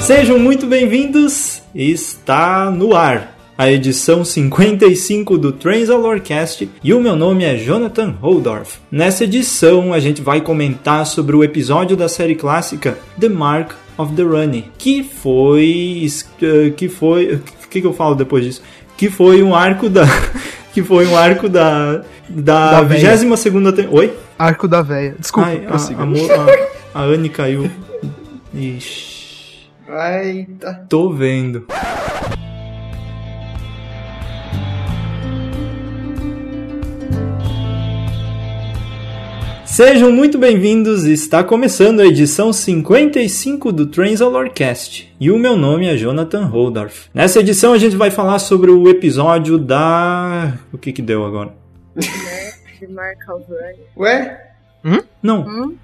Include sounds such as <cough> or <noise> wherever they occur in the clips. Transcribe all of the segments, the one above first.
Sejam muito bem-vindos! Está no ar a edição 55 do Transalorcast e o meu nome é Jonathan Holdorf. Nessa edição a gente vai comentar sobre o episódio da série clássica The Mark of the Runny, que foi eh, que foi o que, que eu falo depois disso? Que foi um arco da <laughs> que foi um arco da da, 22 segunda te... Oi? Arco da véia. Desculpa, Ai, a, a, a, a Anne caiu. <laughs> Ixi. Eita. Tô vendo. Sejam muito bem-vindos, está começando a edição 55 do Transalorcast e o meu nome é Jonathan Holdorf. Nessa edição a gente vai falar sobre o episódio da. O que que deu agora? Mark Ué? Hum? Não. Hum?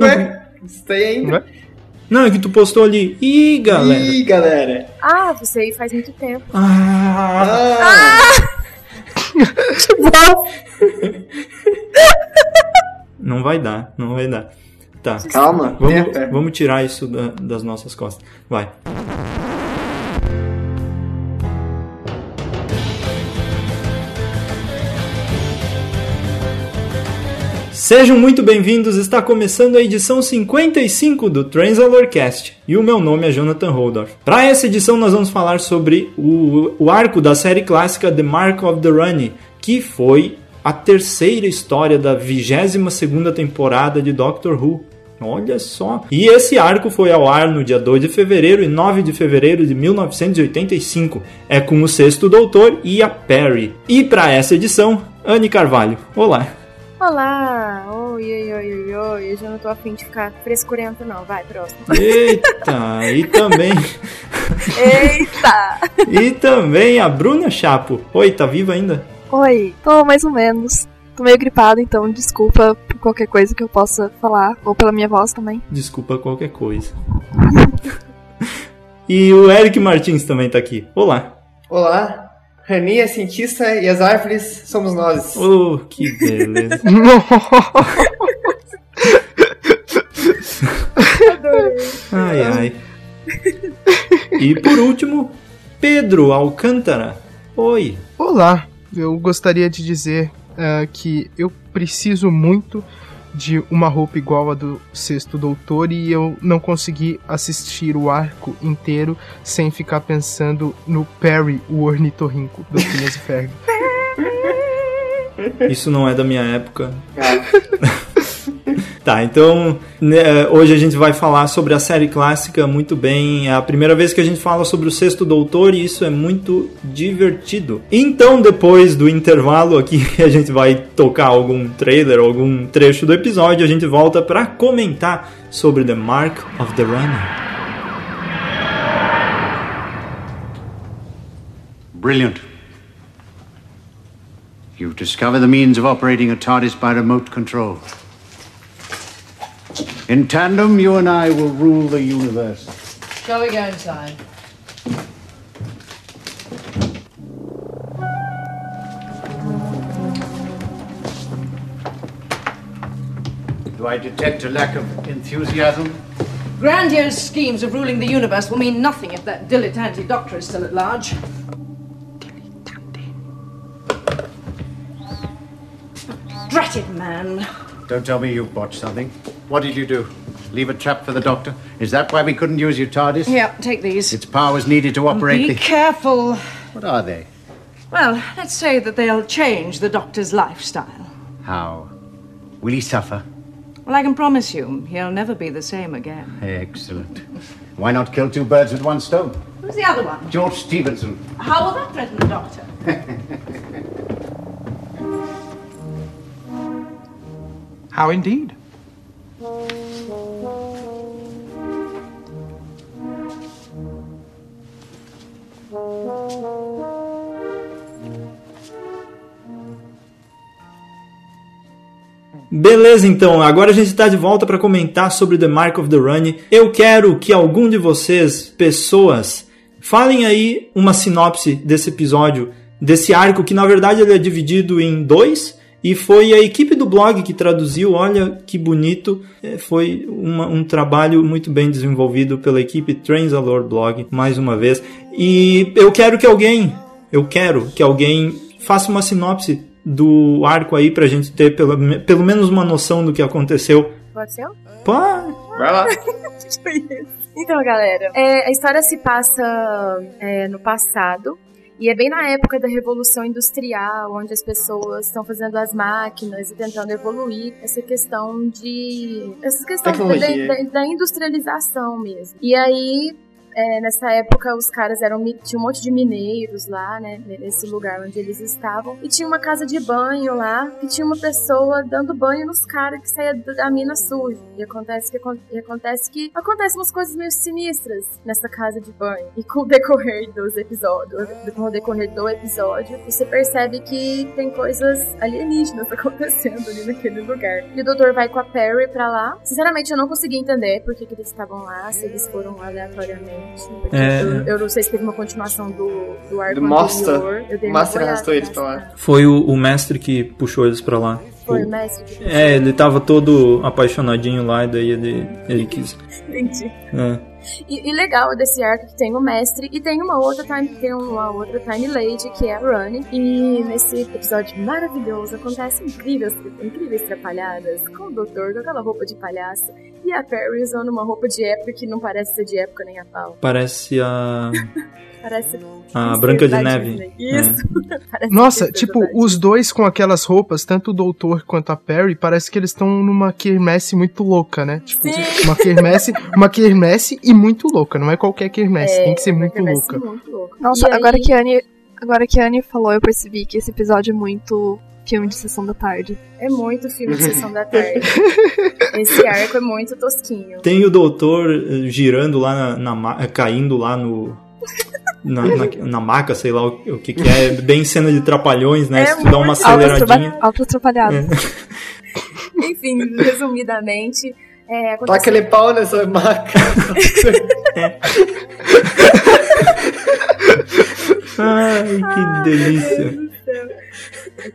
Ué? Está aí ainda? Ué? Não, é que tu postou ali. Ih, galera. Ih, galera. Ah, você aí faz muito tempo. Ah! ah! <laughs> bom! Não vai dar, não vai dar. Tá. Calma. Vamos, vamos tirar isso da, das nossas costas. Vai. Sejam muito bem-vindos, está começando a edição 55 do Transalorcast e o meu nome é Jonathan Holdorf. Para essa edição nós vamos falar sobre o, o arco da série clássica The Mark of the Runny, que foi a terceira história da 22ª temporada de Doctor Who. Olha só. E esse arco foi ao ar no dia 2 de fevereiro e 9 de fevereiro de 1985. É com o sexto doutor e a Perry. E para essa edição, Anne Carvalho. Olá. Olá! Oi, oi, oi, oi, oi. Eu já não tô afim de ficar frescurento, não. Vai, próximo. Eita! e também. <laughs> Eita! <laughs> e também a Bruna Chapo. Oi, tá viva ainda? Oi, tô mais ou menos. Tô meio gripada, então desculpa por qualquer coisa que eu possa falar, ou pela minha voz também. Desculpa qualquer coisa. <laughs> e o Eric Martins também tá aqui. Olá. Olá. Rani é cientista e as árvores somos nós. Oh, que beleza. <laughs> ai, ai. E por último, Pedro Alcântara. Oi. Olá, eu gostaria de dizer uh, que eu preciso muito de uma roupa igual a do Sexto Doutor e eu não consegui assistir o arco inteiro sem ficar pensando no Perry, o ornitorrinco do Phineas Ferg. Isso não é da minha época. <laughs> Tá, então né, hoje a gente vai falar sobre a série clássica muito bem. É a primeira vez que a gente fala sobre o Sexto Doutor e isso é muito divertido. Então, depois do intervalo aqui, <laughs> a gente vai tocar algum trailer, algum trecho do episódio, a gente volta para comentar sobre The Mark of the Runner. Brilliant. You've discovered the means of operating a TARDIS by remote control. In tandem, you and I will rule the universe. Shall we go inside? Do I detect a lack of enthusiasm? Grandiose schemes of ruling the universe will mean nothing if that dilettante doctor is still at large. Dilettante. Dratted man. Don't tell me you botched something. What did you do? Leave a trap for the doctor? Is that why we couldn't use your TARDIS? Here, take these. Its powers needed to operate Be the... careful. What are they? Well, let's say that they'll change the doctor's lifestyle. How? Will he suffer? Well, I can promise you, he'll never be the same again. Excellent. Why not kill two birds with one stone? Who's the other one? George Stevenson. How will that threaten the doctor? <laughs> How indeed? Beleza, então, agora a gente está de volta para comentar sobre The Mark of the Run. Eu quero que algum de vocês, pessoas, falem aí uma sinopse desse episódio, desse arco que na verdade ele é dividido em dois E foi a equipe do blog que traduziu, olha que bonito. É, foi uma, um trabalho muito bem desenvolvido pela equipe Transalor Blog, mais uma vez. E eu quero que alguém, eu quero que alguém faça uma sinopse do arco aí pra gente ter pelo, pelo menos uma noção do que aconteceu. Pode ser? Pá, Vai lá. <laughs> Então, galera, é, a história se passa é, no passado. E é bem na época da Revolução Industrial, onde as pessoas estão fazendo as máquinas e tentando evoluir essa questão de. essa questão da, da industrialização mesmo. E aí. É, nessa época, os caras eram. Tinha um monte de mineiros lá, né? Nesse lugar onde eles estavam. E tinha uma casa de banho lá, que tinha uma pessoa dando banho nos caras que saía da mina suja. E acontece que, e acontece que acontecem umas coisas meio sinistras nessa casa de banho. E com o decorrer dos episódios, com o decorrer do episódio, você percebe que tem coisas alienígenas <laughs> acontecendo ali naquele lugar. E o doutor vai com a Perry pra lá. Sinceramente, eu não consegui entender por que, que eles estavam lá, se eles foram aleatoriamente. É. eu, eu não sei se teve uma continuação do, do arco Do Master. anterior. Uma Master arrastou eles pra lá. foi o, o mestre que puxou eles pra lá. Foi O- o mestre que É, ele tava todo apaixonadinho lá, e daí ele, ele quis. <laughs> Entendi. É. E, e legal desse arco que tem o mestre e tem uma outra time, tem uma outra time lady que é a Runny. E nesse episódio maravilhoso acontecem incríveis, incríveis trapalhadas com o doutor com aquela roupa de palhaço e a Perry usando uma roupa de época que não parece ser de época nem a pau. Parece a. Parece A Branca de Neve. Disney. Isso. <laughs> Parece Nossa, princesa tipo, os dois com aquelas roupas, tanto o doutor quanto a Perry, parece que eles estão numa quermesse muito louca, né? Tipo, Sim. uma quermesse, uma quermesse e muito louca, não é qualquer quermesse, É, tem que ser muito louca. muito louca. Nossa, E aí- agora que a Anne, agora que a Anne falou, eu percebi que esse episódio é muito filme de sessão da tarde. É muito filme de sessão da tarde. <laughs> Esse arco é muito tosquinho. Tem o doutor eh, girando lá na, na caindo lá no. Na, na, na maca, sei lá o, o que, que é, <laughs> bem cena de trapalhões, né? É Se tu dá uma aceleradinha. altas atrapalhadas. <laughs> Enfim, resumidamente, é, Dá acontece aquele pau nessa maca. <laughs> Ai, que delícia. Meu Deus do céu.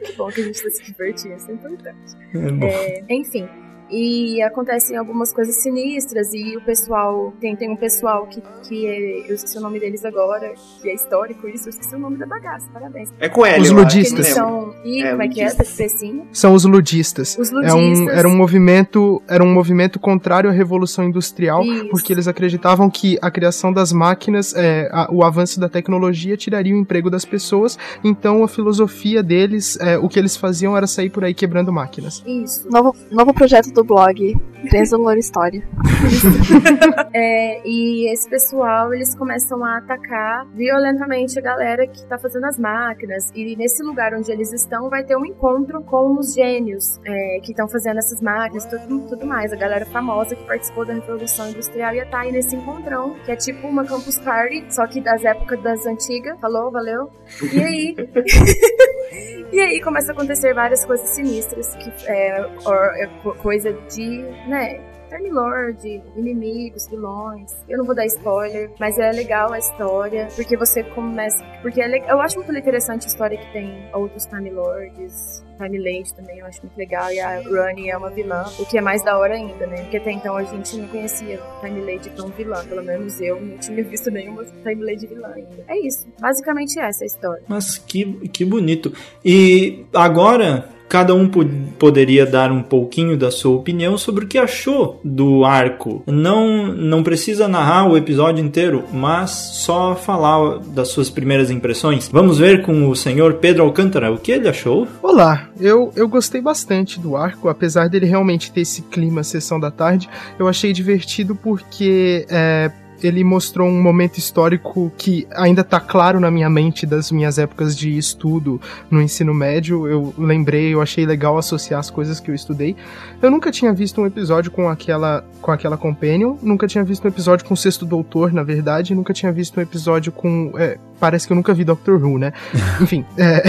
Que bom que a gente tá se divertindo, isso é importante. É. É, enfim. E acontecem algumas coisas sinistras e o pessoal. Tem, tem um pessoal que, que é, eu esqueci o nome deles agora, que é histórico, isso, eu esqueci o nome da bagaça, parabéns. É com L, Os ludistas. são. Ih, É, como é que é? Pecinho? São os ludistas. Os É ludistas. um, era um movimento, era um movimento contrário à revolução industrial, Isso. porque eles acreditavam que a criação das máquinas, é, a- o avanço da tecnologia tiraria o emprego das pessoas. Então a filosofia deles, é, o que eles faziam era sair por aí quebrando máquinas. Isso. Novo, novo projeto do blog, Transalor História. <laughs> É, e esse pessoal, eles começam a atacar violentamente a galera que tá fazendo as máquinas. E nesse lugar onde eles estão, vai ter um encontro com os gênios é, que estão fazendo essas máquinas tudo, tudo mais. A galera famosa que participou da Revolução Industrial ia estar aí nesse encontrão, que é tipo uma campus party, só que das épocas das antigas. Falou, valeu? E aí... <laughs> E aí começa a acontecer várias coisas sinistras, que é, or- é co- coisa de, né, Time Lord, inimigos, vilões. Eu não vou dar spoiler, mas é legal a história, porque você começa. Porque é le- eu acho muito interessante a história que tem outros Time Lords. Time Lady também eu acho muito legal. E a Runny é uma vilã, o que é mais da hora ainda, né? Porque até então a gente não conhecia Time Lady como vilã. Pelo menos eu não tinha visto nenhuma Time Lady vilã ainda. É isso. Basicamente essa é a história. Mas que, que bonito. E agora, cada um po- poderia dar um pouquinho da sua opinião sobre o que achou do arco. Não, não precisa narrar o episódio inteiro, mas só falar das suas primeiras impressões. Vamos ver com o senhor Pedro Alcântara o que ele achou. Olá, eu, eu gostei bastante do arco, apesar dele realmente ter esse clima sessão da tarde, eu achei divertido porque é, ele mostrou um momento histórico que ainda tá claro na minha mente das minhas épocas de estudo no ensino médio. Eu lembrei, eu achei legal associar as coisas que eu estudei. Eu nunca tinha visto um episódio com aquela com aquela companion, nunca tinha visto um episódio com o sexto doutor, na verdade, nunca tinha visto um episódio com é, parece que eu nunca vi Doctor Who, né? <laughs> Enfim, é,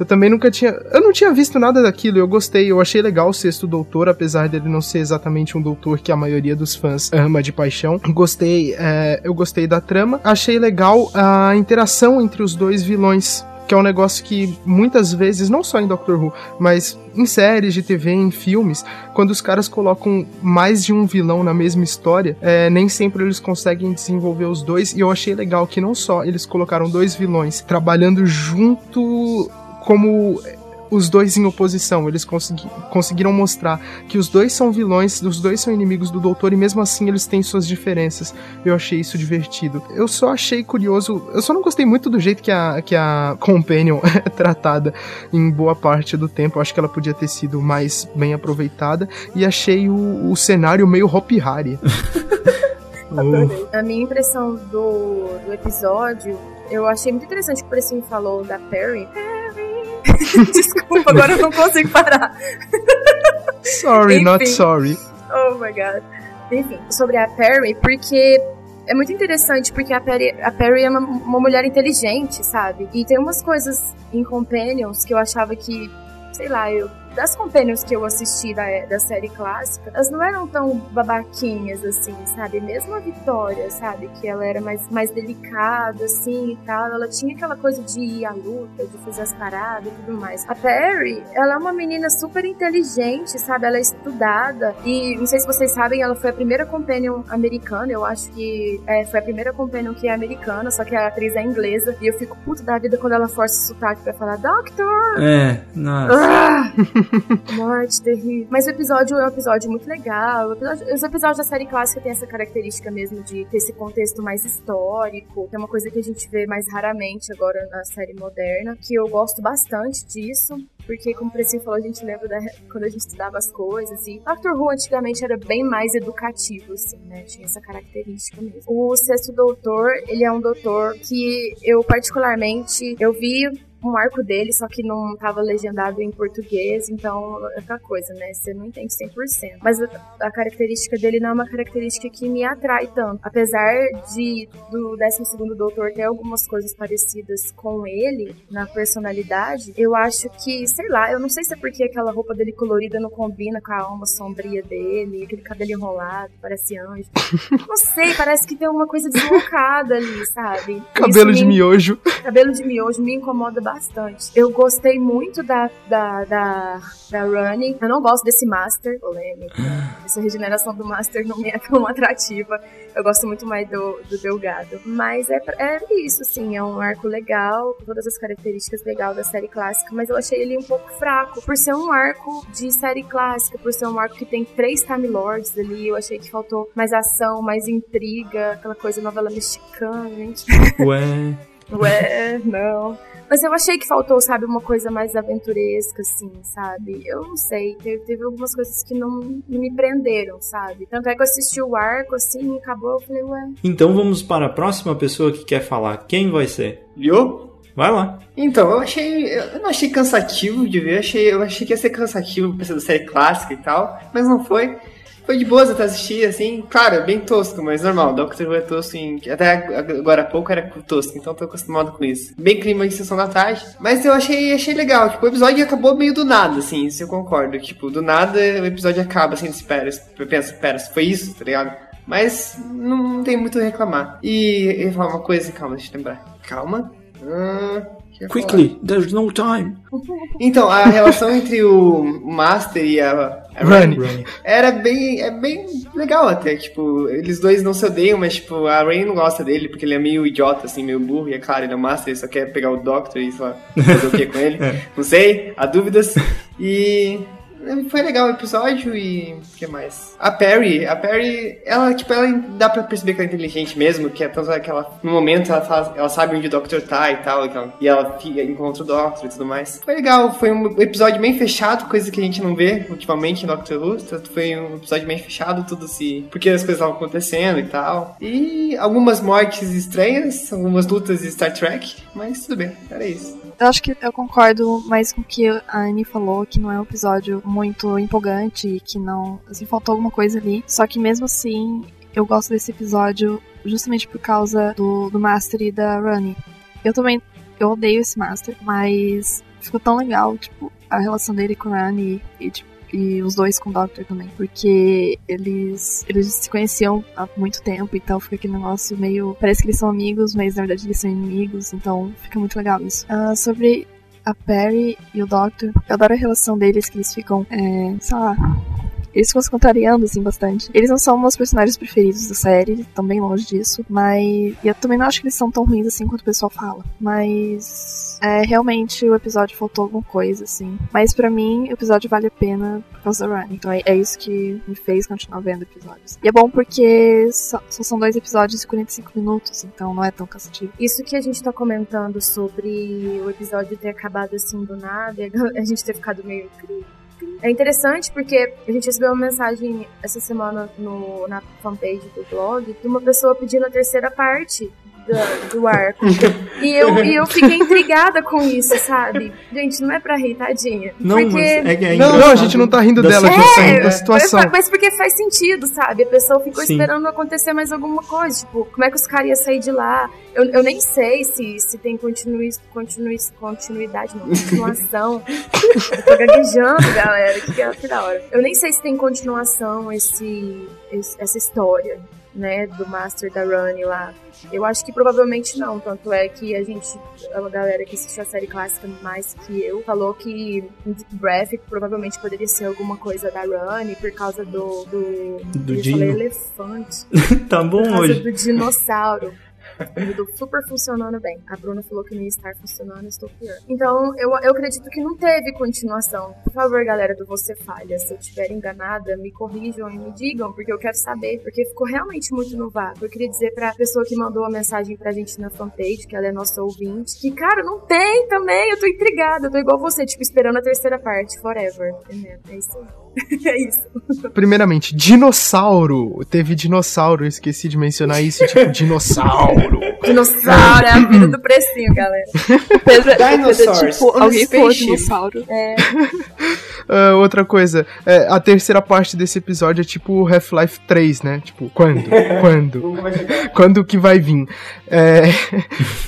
eu também nunca tinha. Eu não tinha visto nada daquilo, eu gostei, eu achei legal o sexto doutor, apesar dele não ser exatamente um doutor que a maioria dos fãs ama de paixão. Gostei, é, eu gostei da trama, achei legal a interação entre os dois vilões. que é um negócio que muitas vezes, não só em Doctor Who, mas em séries de TV, em filmes, quando os caras colocam mais de um vilão na mesma história, é, nem sempre eles conseguem desenvolver os dois. E eu achei legal que não só eles colocaram dois vilões trabalhando junto como os dois em oposição. Eles consegui conseguiram mostrar que os dois são vilões, os dois são inimigos do doutor e mesmo assim eles têm suas diferenças. Eu achei isso divertido. Eu só achei curioso, eu só não gostei muito do jeito que a, que a Companion <laughs> é tratada em boa parte do tempo. Eu acho que ela podia ter sido mais bem aproveitada e achei o, o cenário meio Hop Harry. <laughs> A minha impressão do, do episódio, eu achei muito interessante que o Precinho falou da Perry. <laughs> Desculpa, agora eu não consigo parar. <laughs> Sorry, Enfim. not sorry. Oh my god. Enfim, sobre a Perry, porque é muito interessante, porque a Perry, a Perry é uma, uma mulher inteligente, sabe? E tem umas coisas em Companions que eu achava que, sei lá, eu. Das Companions que eu assisti da, da série clássica, elas não eram tão babaquinhas assim, sabe? Mesmo a Vitória, sabe? Que ela era mais, mais delicada, assim e tal. Ela tinha aquela coisa de ir à luta, de fazer as paradas e tudo mais. A Perry, ela é uma menina super inteligente, sabe? Ela é estudada. E não sei se vocês sabem, ela foi a primeira companion americana. Eu acho que é, foi a primeira companion que é americana, só que a atriz é inglesa. E eu fico puta da vida quando ela força o sotaque pra falar Doctor! É, nossa. Ah! <laughs> <laughs> Morte terrível. Mas o episódio é um episódio muito legal. Episódio- os episódios da série clássica têm essa característica mesmo de ter esse contexto mais histórico, que é uma coisa que a gente vê mais raramente agora na série moderna, que eu gosto bastante disso. Porque, como o Precinho falou, a gente lembra da, quando a gente estudava as coisas. E Doctor Who antigamente era bem mais educativo, assim, né? Tinha essa característica mesmo. O Sexto Doutor, ele é um doutor que eu, particularmente, eu vi um arco dele, só que não tava legendado em português, então é aquela coisa, né? Você não entende 100%. Mas a, a característica dele não é uma característica que me atrai tanto. Apesar de do 12º Doutor ter algumas coisas parecidas com ele na personalidade, eu acho que, sei lá, eu não sei se é porque aquela roupa dele colorida não combina com a alma sombria dele, aquele cabelo enrolado, parece anjo. <laughs> não sei, parece que tem alguma coisa deslocada ali, sabe? Cabelo Isso de me- miojo. cabelo de miojo me incomoda bastante. Eu gostei muito da, da, da, da Running. Eu não gosto desse Master, polêmico. <gasps> Essa regeneração do Master não me é tão atrativa. Eu gosto muito mais do, do Delgado. Mas é, é isso, assim. É um arco legal, com todas as características legais da série clássica. Mas eu achei ele um pouco fraco. Por ser um arco de série clássica, por ser um arco que tem três Time Lords ali, eu achei que faltou mais ação, mais intriga, aquela coisa novela mexicana, gente. Ué. Ué, não. Mas eu achei que faltou, sabe, uma coisa mais aventuresca, assim, sabe? Eu não sei. Teve, teve algumas coisas que não, não me prenderam, sabe? Tanto é que eu assisti o arco, assim, acabou, eu falei, ué. Então vamos para a próxima pessoa que quer falar. Quem vai ser? Viu? Vai lá. Então, eu achei. Eu não achei cansativo de ver, achei, eu achei que ia ser cansativo por ser da série clássica e tal, mas não foi. Foi de boas até assistir, assim, claro, é bem tosco, mas normal, Doctor Who é tosco em, até agora há pouco era tosco, então tô acostumado com isso. Bem clima de sessão da tarde, mas eu achei, achei legal, tipo, o episódio acabou meio do nada, assim, isso eu concordo, tipo, do nada o episódio acaba, assim, espera, pensa, pera, foi isso, tá ligado? Mas não tem muito a reclamar. E eu ia falar uma coisa, calma, deixa eu lembrar. Calma. Hum? Quickly, there's no time. Então, a relação entre o Master e a, Rani. Rani. era bem, é bem legal até, tipo, eles dois não se odeiam, mas tipo, a Rain não gosta dele porque ele é meio idiota, assim, meio burro, e é claro, ele é o Master, ele só quer pegar o Doctor e sei lá, fazer o que com ele, <laughs> não sei, há dúvidas, e foi legal o episódio e o que mais? A Perry, a Perry, ela, tipo, ela dá pra perceber que ela é inteligente mesmo, que é tanto que ela, no momento, ela, ela sabe onde o Doctor tá e tal, que ela- e ela encontra o Doctor e tudo mais. Foi legal, foi um episódio bem fechado, coisa que a gente não vê ultimamente em Doctor Who, foi um episódio bem fechado, tudo se... porque as coisas estavam acontecendo e tal. E algumas mortes estranhas, algumas lutas de Star Trek, mas tudo bem, era isso. Eu acho que eu concordo mais com o que a Annie falou, que não é um episódio muito empolgante e que não. Assim, faltou alguma coisa ali. Só que mesmo assim, eu gosto desse episódio justamente por causa do, do Master e da Runny. Eu também. Eu odeio esse Master, mas ficou tão legal, tipo, a relação dele com a Runny e, tipo, e os dois com o Doctor também, porque eles eles se conheciam há muito tempo, então fica aquele negócio meio parece que eles são amigos, mas na verdade eles são inimigos, então fica muito legal isso. Uh, sobre a Perry e o Doctor, eu adoro a relação deles que eles ficam, é, sei lá, eles ficam se contrariando, assim, bastante. Eles não são meus personagens preferidos da série, estão bem longe disso. Mas. E eu também não acho que eles são tão ruins assim quanto o pessoal fala. Mas. É, realmente o episódio faltou alguma coisa, assim. Mas para mim, o episódio vale a pena por causa da Run. Então é, é, isso que me fez continuar vendo episódios. E é bom porque só, só são dois episódios de 45 minutos, então não é tão cansativo. Isso que a gente tá comentando sobre o episódio ter acabado assim do nada, <laughs> a gente ter ficado meio é interessante porque a gente recebeu uma mensagem essa semana no, na fanpage do blog de uma pessoa pedindo a terceira parte do, do arco. e, eu, e eu fiquei intrigada com isso, sabe? Gente, não é pra rir, tadinha. Não, porque... é que é não, não, a gente não tá rindo dela, a gente tá rindo da situação. Mas, mas, porque faz sentido, sabe? A pessoa ficou Sim. esperando acontecer mais alguma coisa. Tipo, como é que os caras iam sair de lá? Eu, eu nem sei se, se tem continui, continui, continuidade, não, continuação. <laughs> eu tô gaguejando, galera, que é que da hora. Eu nem sei se tem continuação esse, esse essa história né, do Master da Run lá. Eu acho que provavelmente não, tanto é que a gente, a galera que assistiu a série clássica mais que eu, falou que Deep Breath provavelmente poderia ser alguma coisa da Run por causa do... Do, do Dino. elefante. <laughs> tá bom por causa hoje. do dinossauro. Tudo super funcionando bem. A Bruna falou que não ia estar funcionando, estou pior. Então, eu, eu acredito que não teve continuação. Por favor, galera do Você Falha, se eu estiver enganada, me corrijam e me digam, porque eu quero saber. Porque ficou realmente muito no vácuo. Eu queria dizer pra pessoa que mandou a mensagem pra gente na fanpage, que ela é nossa ouvinte, que, cara, não tem também. Eu tô intrigada. Eu tô igual você, tipo, esperando a terceira parte, forever. É isso aí. <laughs> é isso. Primeiramente, dinossauro. Teve dinossauro, eu esqueci de mencionar isso, tipo, <laughs> dinossauro. dinossauro é a vida do precinho, galera. <laughs> Pedro. Pedro, tipo, alguém dinossauro. É. Uh, outra coisa, é, a terceira parte desse episódio é tipo Half-Life 3, né? Tipo, quando? Quando? quando que vai vir? É...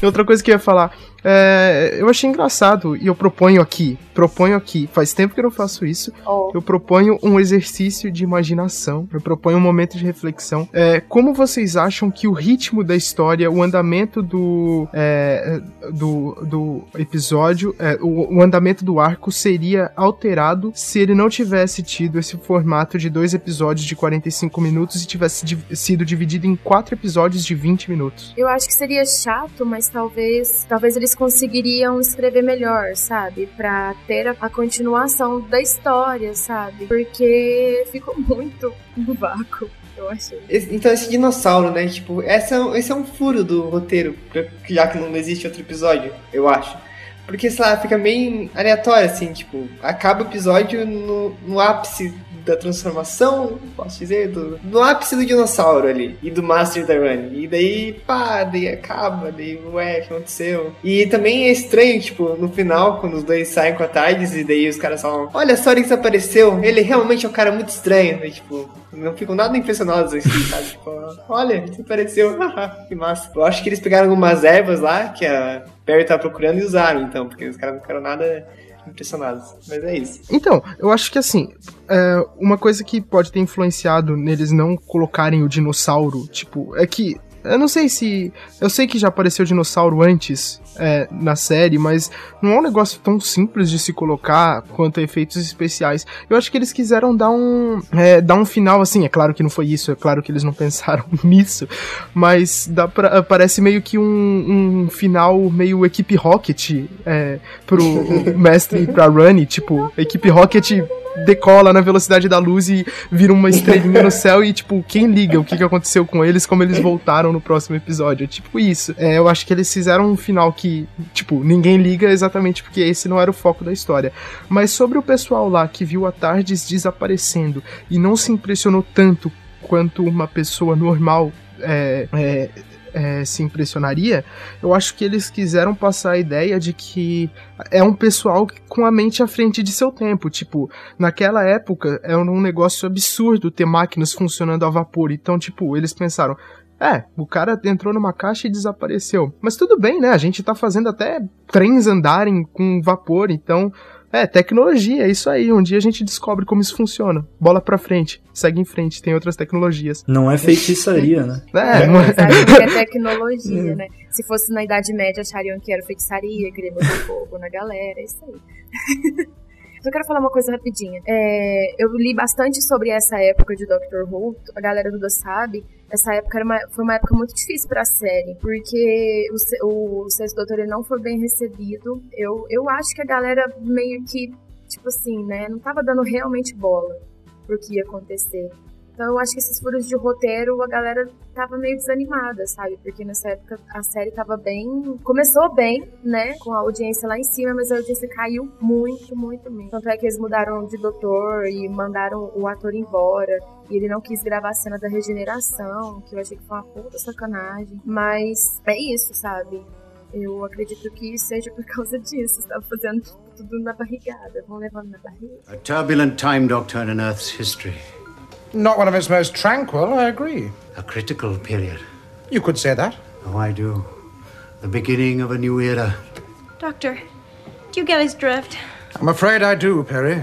outra coisa que eu ia falar, é, eu achei engraçado e eu proponho aqui, proponho aqui, faz tempo que eu não faço isso, oh. eu proponho um exercício de imaginação, eu proponho um momento de reflexão. É, como vocês acham que o ritmo da história, o andamento do, é, do, do episódio, é, o, o andamento do arco seria alterado se ele não tivesse tido esse formato de dois episódios de 45 minutos e tivesse sido dividido em quatro episódios de 20 minutos? Eu acho que seria chato, mas talvez, talvez eles conseguiriam escrever melhor, sabe? Pra ter a, a continuação da história, sabe? Porque ficou <laughs> muito no vácuo. Eu achei. Então, esse dinossauro, né? Tipo, essa, esse é um furo do roteiro, já que não existe outro episódio, eu acho. Porque, sei lá, fica meio aleatório, assim, tipo, acaba o episódio no, no ápice da transformação, posso dizer, do, do ápice do dinossauro ali, e do Master da Run. E daí, pá, daí acaba, daí, ué, o que aconteceu? E também é estranho, tipo, no final, quando os dois saem com a Tides, e daí os caras falam, olha só, ele desapareceu, ele realmente é um cara muito estranho, e, tipo, não ficam nada impressionados assim, sabe? <laughs> Tipo, olha, desapareceu, <laughs> que massa. Eu acho que eles pegaram algumas ervas lá, que a Perry tá procurando e usaram, então, porque os caras não ficaram nada impressionados. Mas é isso. Então, eu acho que assim, é, uma coisa que pode ter influenciado neles não colocarem o dinossauro, tipo, é que eu não sei se. Eu sei que já apareceu dinossauro antes é, na série, mas não é um negócio tão simples de se colocar quanto a efeitos especiais. Eu acho que eles quiseram dar um. É, dar um final assim. É claro que não foi isso, é claro que eles não <laughs> pensaram nisso, mas dá pra, parece meio que um, um final meio equipe Rocket é, pro <laughs> mestre e pra Runny. Tipo, equipe Rocket decola na velocidade da luz e vira uma estrelinha no céu e, tipo, quem liga o que, que aconteceu com eles, como eles voltaram no próximo episódio. É tipo isso. É, eu acho que eles fizeram um final que, tipo, ninguém liga exatamente porque esse não era o foco da história. Mas sobre o pessoal lá que viu a Tardes desaparecendo e não se impressionou tanto quanto uma pessoa normal é, é, é, se impressionaria, eu acho que eles quiseram passar a ideia de que é um pessoal com a mente à frente de seu tempo. Tipo, naquela época era um negócio absurdo ter máquinas funcionando a vapor. Então, tipo, eles pensaram. É, o cara entrou numa caixa e desapareceu. Mas tudo bem, né? A gente tá fazendo até trens andarem com vapor, então É, tecnologia, é isso aí. Um dia a gente descobre como isso funciona. Bola pra frente, segue em frente, tem outras tecnologias. Não é feitiçaria, né? É, não é- que <laughs> é tecnologia, né? Se fosse na Idade Média, achariam que era feitiçaria, queria botar fogo na galera, é isso aí. <laughs> Eu quero falar uma coisa rapidinha. É, eu li bastante sobre essa época de Doctor Who, a galera toda sabe. Essa época uma- foi uma época muito difícil pra série, porque o, se- o Sexto Doutor ele não foi bem recebido. Eu, eu acho que a galera meio que, tipo assim, né, não tava dando realmente bola pro que ia acontecer. Então eu acho que esses furos de roteiro a galera tava meio desanimada, sabe? Porque nessa época a série tava bem. Começou bem, né? Com a audiência lá em cima, mas a audiência caiu muito, muito mesmo. Tanto é que eles mudaram de doutor e mandaram o ator embora. E ele não quis gravar a cena da regeneração, que eu achei que foi uma puta sacanagem. Mas é isso, sabe? Eu acredito que seja por causa disso. Estava fazendo tudo na barrigada. Vão levando na barriga. A turbulent time, Doctor, in Earth's history. Not one of its most tranquil, I agree. A critical period. You could say that. Oh, I do. The beginning of a new era. Doctor, do you get his drift? I'm afraid I do, Perry.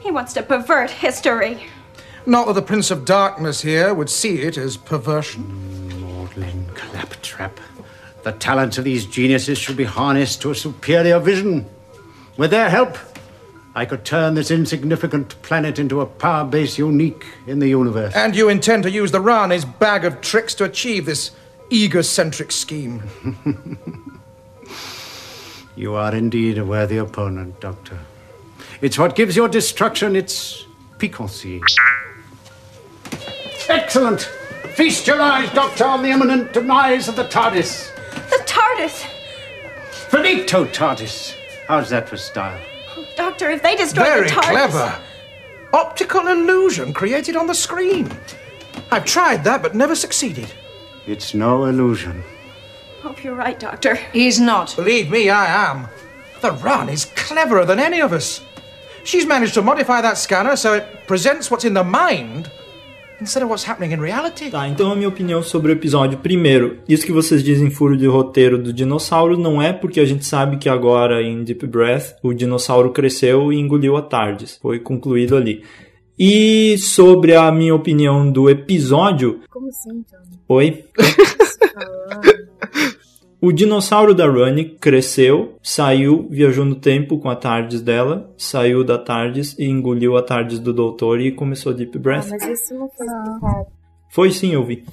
He wants to pervert history. Not that the Prince of Darkness here would see it as perversion. Maudlin claptrap. The talents of these geniuses should be harnessed to a superior vision. With their help, I could turn this insignificant planet into a power base unique in the universe. And you intend to use the Rani's bag of tricks to achieve this egocentric scheme. <laughs> You are indeed a worthy opponent, Doctor. It's what gives your destruction its piquancy. Excellent! Feast your eyes, Doctor, on the imminent demise of the TARDIS. The TARDIS! Finito TARDIS! How's that for style? Doctor, if they destroy Very the TARDIS... clever. Optical illusion created on the screen. I've tried that, but never succeeded. It's no illusion. Hope you're right, Doctor. He's not. Believe me, I am. The run is cleverer than any of us. She's managed to modify that scanner so it presents what's in the mind instead of what's happening in reality. Tá, então a minha opinião sobre o episódio. Primeiro, isso que vocês dizem furo de roteiro do dinossauro não é porque a gente sabe que agora em Deep Breath o dinossauro cresceu e engoliu a Tardes. Foi concluído ali. E sobre a minha opinião do episódio. Como assim, John? Oi? <laughs> O dinossauro da Runny cresceu, saiu, viajou no tempo com a Tardes dela, saiu da Tardes e engoliu a Tardes do Doutor e começou Deep Ah, Breath. mas isso não foi explicado. Foi sim, eu vi.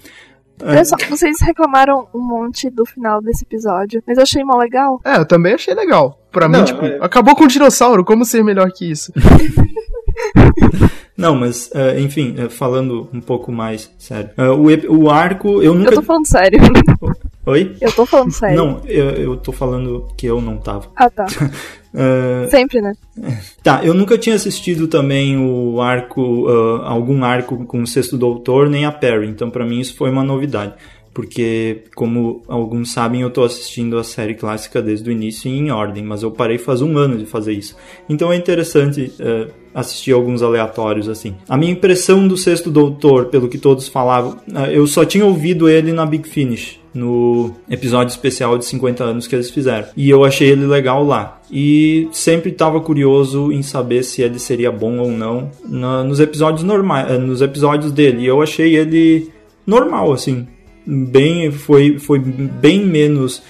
Olha só, vocês reclamaram um monte do final desse episódio, mas eu achei mó legal. É, eu também achei legal. Pra Não, mim, tipo, é- acabou com o dinossauro, como ser melhor que isso? <laughs> <laughs> Não, mas, eh, enfim, eh, falando um pouco mais sério. O, ep- o arco, eu nunca. Eu tô falando sério. <laughs> Oi? Eu tô falando <laughs> sério. Não, eu, eu tô falando que eu não tava. Ah, tá. <laughs> Eh, Sempre, né? Tá, eu nunca tinha assistido também o arco, ah, algum arco com o Sexto Doutor, nem a Perry, então pra mim isso foi uma novidade. Porque, como alguns sabem, eu tô assistindo a série clássica desde o início e em ordem, mas eu parei faz um ano de fazer isso. Então é interessante eh, assistir alguns aleatórios assim. A minha impressão do Sexto Doutor, pelo que todos falavam, eu só tinha ouvido ele na Big Finish, no episódio especial de 50 anos que eles fizeram. E eu achei ele legal lá. E sempre estava curioso em saber se ele seria bom ou não na- nos episódios normais, eh, nos episódios dele. E eu achei ele normal assim, bem foi foi bem menos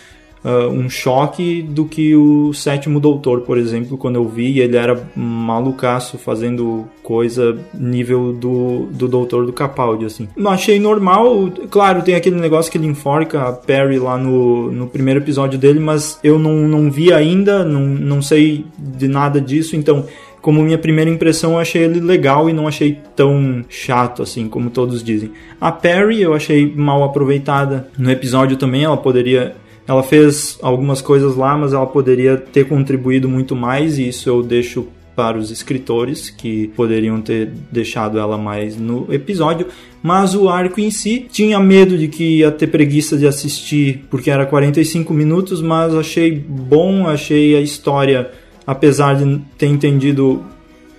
ah, um choque do que o sétimo doutor, por exemplo, quando eu vi ele era malucaço fazendo coisa nível do, do doutor do Capaldi, assim. Não achei normal, claro, tem aquele negócio que ele enforca a Perry lá no, no primeiro episódio dele, mas eu não, não vi ainda, não, não sei de nada disso, então como minha primeira impressão, eu achei ele legal e não achei tão chato assim como todos dizem. A Perry eu achei mal aproveitada. No episódio também ela poderia ela fez algumas coisas lá, mas ela poderia ter contribuído muito mais e isso eu deixo para os escritores que poderiam ter deixado ela mais no episódio, mas o arco em si tinha medo de que ia ter preguiça de assistir porque era 45 minutos, mas achei bom, achei a história apesar de ter entendido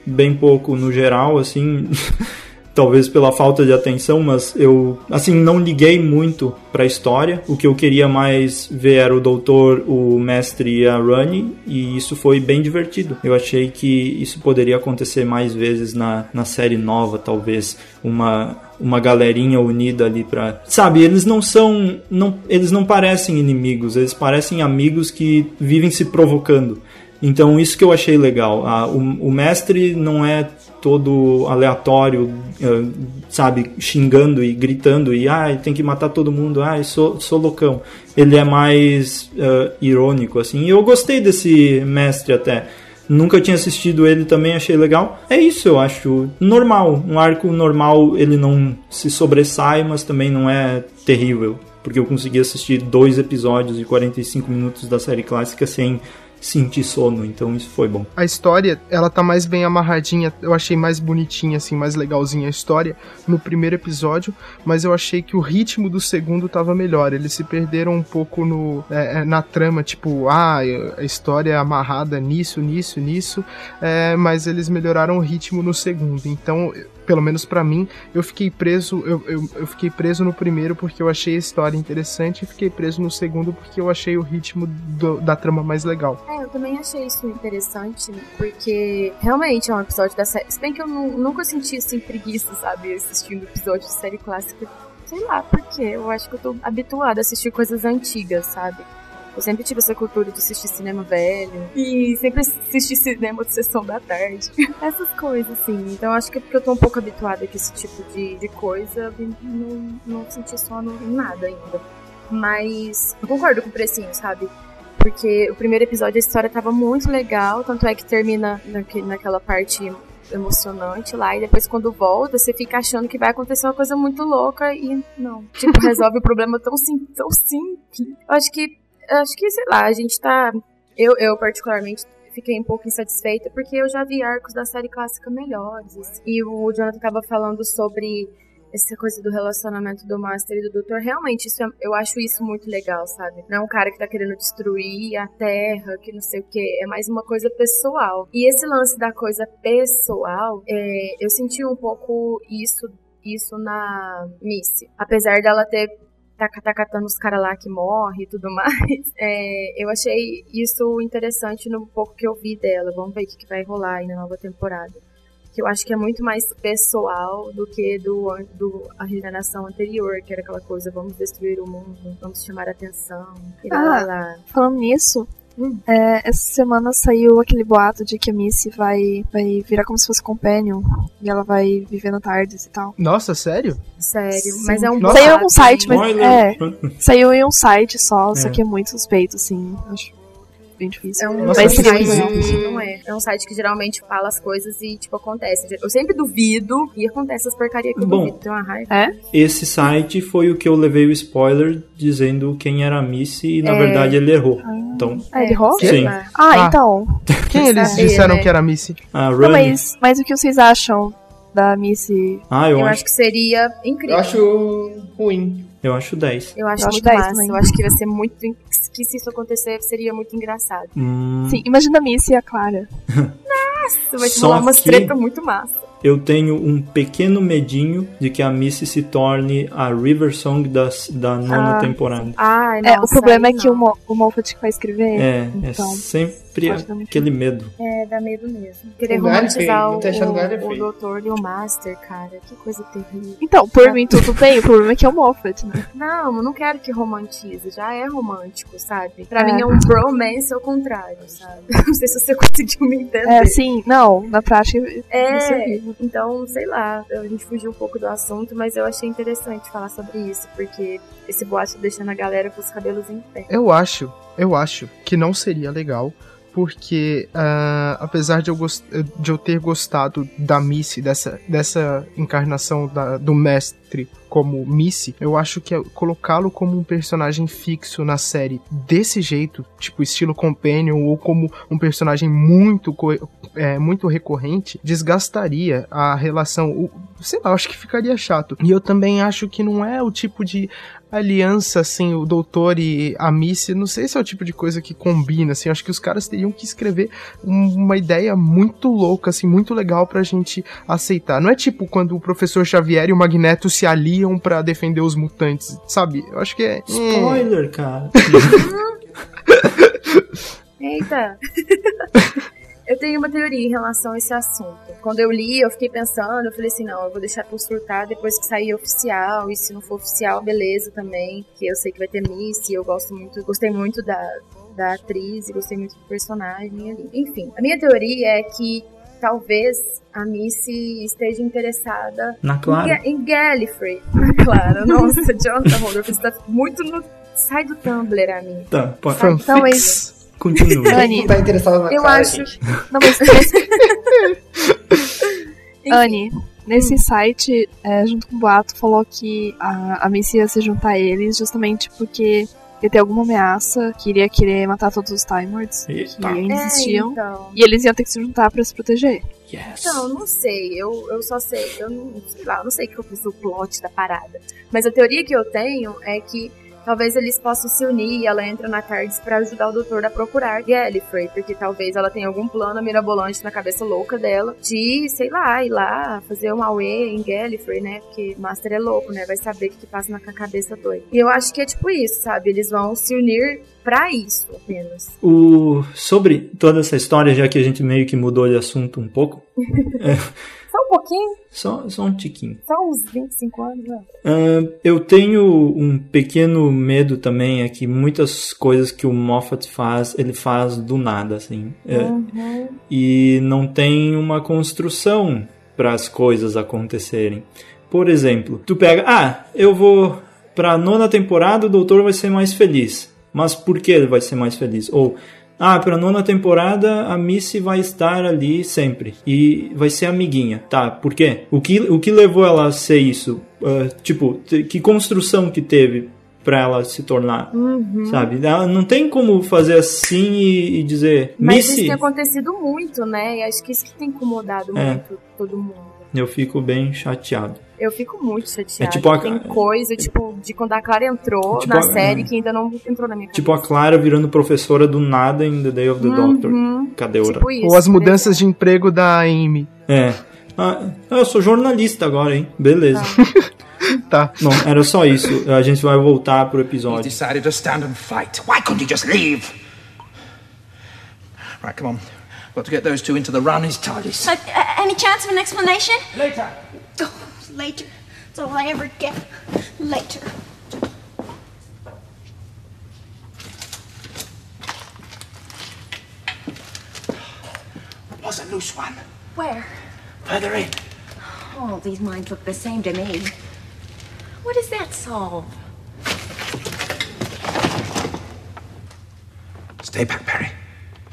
bem pouco no geral, assim, <laughs> talvez pela falta de atenção, mas eu, assim, não liguei muito pra história. O que eu queria mais ver era o doutor, o mestre e a Rani, e isso foi bem divertido. Eu achei que isso poderia acontecer mais vezes na, na série nova, talvez. Uma, uma galerinha unida ali pra. Sabe, eles não são. Não, eles não parecem inimigos, eles parecem amigos que vivem se provocando. Então, isso que eu achei legal. O, o mestre não é todo aleatório, eh, sabe, xingando e gritando e ah, tem que matar todo mundo, ah, sou, sou loucão. Ele é mais uh, irônico, assim. E eu gostei desse mestre até. Nunca tinha assistido ele também, achei legal. É isso, eu acho normal. Um arco normal, ele não se sobressai, mas também não é terrível. Porque eu consegui assistir dois episódios de 45 minutos da série clássica sem sentir sono, então isso foi bom. A história, ela tá mais bem amarradinha, eu achei mais bonitinha, assim, mais legalzinha a história no primeiro episódio, mas eu achei que o ritmo do segundo tava melhor. Eles se perderam um pouco no, é, é na trama, tipo, ah, a história é amarrada nisso, nisso, nisso, é, mas eles melhoraram o ritmo no segundo. Então, pelo menos para mim, eu fiquei preso, eu, eu, eu, fiquei preso no primeiro porque eu achei a história interessante e fiquei preso no segundo porque eu achei o ritmo do, da trama mais legal. É, eu também achei isso interessante, porque realmente é um episódio da série. Se bem que eu nunca senti assim preguiça, sabe, assistindo episódios de série clássica. Sei lá, porque eu acho que eu tô habituada a assistir coisas antigas, sabe? Eu sempre tive essa cultura de assistir cinema velho. E sempre assisti cinema de sessão da tarde. <laughs> Essas coisas, assim. Então acho que é porque eu tô um pouco habituada com esse tipo de, de coisa, não, não senti sono em nada ainda. Mas eu concordo com o precinho, sabe? Porque o primeiro episódio a história tava muito legal, tanto é que termina naquela parte emocionante lá, e depois quando volta, você fica achando que vai acontecer uma coisa muito louca e não. Tipo, <laughs> resolve o problema tão, sim, tão simples. Eu acho que acho que, sei lá, a gente tá. Eu, eu particularmente fiquei um pouco insatisfeita porque eu já vi arcos da série clássica melhores. E o Jonathan tava falando sobre essa coisa do relacionamento do Master e do Doutor, realmente, isso é, eu acho isso muito legal, sabe? Não é um cara que tá querendo destruir a Terra, que não sei o que, é mais uma coisa pessoal. E esse lance da coisa pessoal, é, eu senti um pouco isso isso na Missy. Apesar dela ter tá, tá catando os caras lá que morre e tudo <laughs> mais. É, eu achei isso interessante no pouco que eu vi dela. Vamos ver o que, que vai rolar aí na nova temporada. Que eu acho que é muito mais pessoal do que do, do a regeneração anterior, que era aquela coisa, vamos destruir o mundo, vamos chamar a atenção. E ah, lá, lá. falando nisso, Hum. É, essa semana saiu aquele boato de que a Missy vai, vai virar como se fosse companion e ela vai viver na tardes e tal. Nossa, sério? Sério, Sim. mas é um Nossa. Saiu em um site, mas é, saiu em um site só, é. só que é muito suspeito, assim, acho bem difícil. É um Nossa, mas site, não, não é. É um site que geralmente fala as coisas e, tipo, acontece. Eu sempre duvido e acontece as porcarias que eu Bom, duvido. Tem uma raiva. É? Esse site foi o que eu levei o spoiler dizendo quem era a Missy e, na é. verdade, ele errou. Ah. Então, ah, ele errou? Sim. Ah, ah, então. <laughs> Quem eles disseram é. que era a Missy? A Não, mas, mas o que vocês acham da Missy? Ah, eu, eu acho... acho que seria incrível. Eu acho ruim. Eu acho 10. Eu acho eu muito acho massa. Também. Eu acho que vai ser muito. Que se isso acontecer, seria muito engraçado. Hum... Sim, imagina a Missy e a Clara. <laughs> Nossa, vai te rolar umas que... treta muito massa eu tenho um pequeno medinho de que a Missy se torne a River Song da, da nona ah, temporada. Ai, é, o problema é que o, Mo, o Moffat vai escrever. É, então, é sempre aquele medo. É, dá medo mesmo. Querer romantizar o, o, o, doutor e o Master, cara, que coisa terrível. Então, por mim tudo bem, o problema é que é o Moffat, né? <laughs> Não, eu não quero que romantize, já é romântico, sabe? Pra é. mim é um bromance ao contrário, sabe? <laughs> Não sei se você <laughs> conseguiu me entender. É, sim, não, na prática é, então, sei lá, a gente fugiu um pouco do assunto, mas eu achei interessante falar sobre isso, porque esse boato deixando a galera com os cabelos em pé. Eu acho, eu acho que não seria legal porque uh, apesar de eu, de eu ter gostado da Missy, dessa, dessa encarnação da, do mestre como Missy, eu acho que colocá-lo como um personagem fixo na série desse jeito, tipo estilo Companion, ou como um personagem muito, é, muito recorrente, desgastaria a relação. O, sei lá, acho que ficaria chato. E eu também acho que não é o tipo de aliança, assim, o doutor e a Missy, não sei se é o tipo de coisa que combina, assim, acho que os caras teriam que escrever uma ideia muito louca, assim, muito legal pra gente aceitar. Não é tipo quando o professor Xavier e o Magneto se aliam para defender os mutantes, sabe? Eu acho que é... Spoiler, cara. <laughs> <laughs> Eita! Eu tenho uma teoria em relação a esse assunto. Quando eu li, eu fiquei pensando, eu falei assim, não, eu vou deixar por surtar depois que sair oficial, e se não for oficial, beleza também, que eu sei que vai ter Miss, e eu gosto muito, gostei muito da, da atriz e gostei muito do personagem ali. Enfim, a minha teoria é que talvez a Missy esteja interessada Na Clara. em, em Gallifrey. <laughs> Na Clara, nossa, <laughs> Jonathan Randolph está muito no... Sai do Tumblr, amigo. Tá, pode. Sai, então, é Fanfics. Continua. Anne, Não tá interessado na Eu Clara, acho- gente. não, <laughs> mas. Anne, nesse site, é, junto com o Boato, falou que a, a Missy ia se juntar a eles justamente porque ia ter alguma ameaça que iria querer matar todos os Time Lords que ainda É, existiam. então. E eles iam ter que se juntar pra se proteger. Yes. Então, não sei. Eu, eu só sei. Eu não sei lá, eu não sei que eu fiz o plot da parada. Mas a teoria que eu tenho é que talvez eles possam se unir e ela entra na TARDIS pra ajudar o doutor a procurar Gallifrey, porque talvez ela tenha algum plano mirabolante na cabeça louca dela de, sei lá, ir lá fazer um Aue em Gallifrey, né? Porque Master é louco, né? Vai saber o que, que passa na cabeça doida. E eu acho que é tipo isso, sabe? Eles vão se unir pra isso apenas. O, sobre toda essa história, já que a gente meio que mudou de assunto um pouco, <laughs> Só um pouquinho, só, só um tiquinho. só uns 25 anos, né? Ah, eu tenho um pequeno medo também, é que muitas coisas que o Moffat faz, ele faz do nada, assim. É, Uhum. e não tem uma construção para as coisas acontecerem. Por exemplo, tu pega, ah, eu vou pra nona temporada, o doutor vai ser mais feliz. Mas por que ele vai ser mais feliz? Ou, ah, pra nona temporada a Missy vai estar ali sempre e vai ser amiguinha. Tá, por quê? O que, o que levou ela a ser isso? Ah, tipo, que construção que teve pra ela se tornar, Uhum. sabe? Ela não tem como fazer assim e, e dizer, Mas isso Missy, tem acontecido muito, né? E acho que isso que tem incomodado É. muito todo mundo. eu fico bem chateado. Eu fico muito chateada. É tipo a- Tem coisa, tipo, de quando a Clara entrou Tipo na a- série que ainda não entrou na minha cabeça. Tipo a Clara virando professora do nada em The Day of the Doctor. Uhum. Cadê o Tipo isso. Ou as mudanças de emprego da Amy. É. Ah, eu sou jornalista agora, hein? Beleza. Tá. <laughs> Bom, era só isso. A gente vai voltar pro He's episódio. decided to stand and fight. Why couldn't he just leave? Right, come on. Got to get those two into the Rani's TARDIS. Uh, uh, any chance of an explanation? Later. Oh, later. That's all I ever get. Later. Was a loose one. Where? Further in. All these mines look the same to me. What does that solve? Stay back, Perry.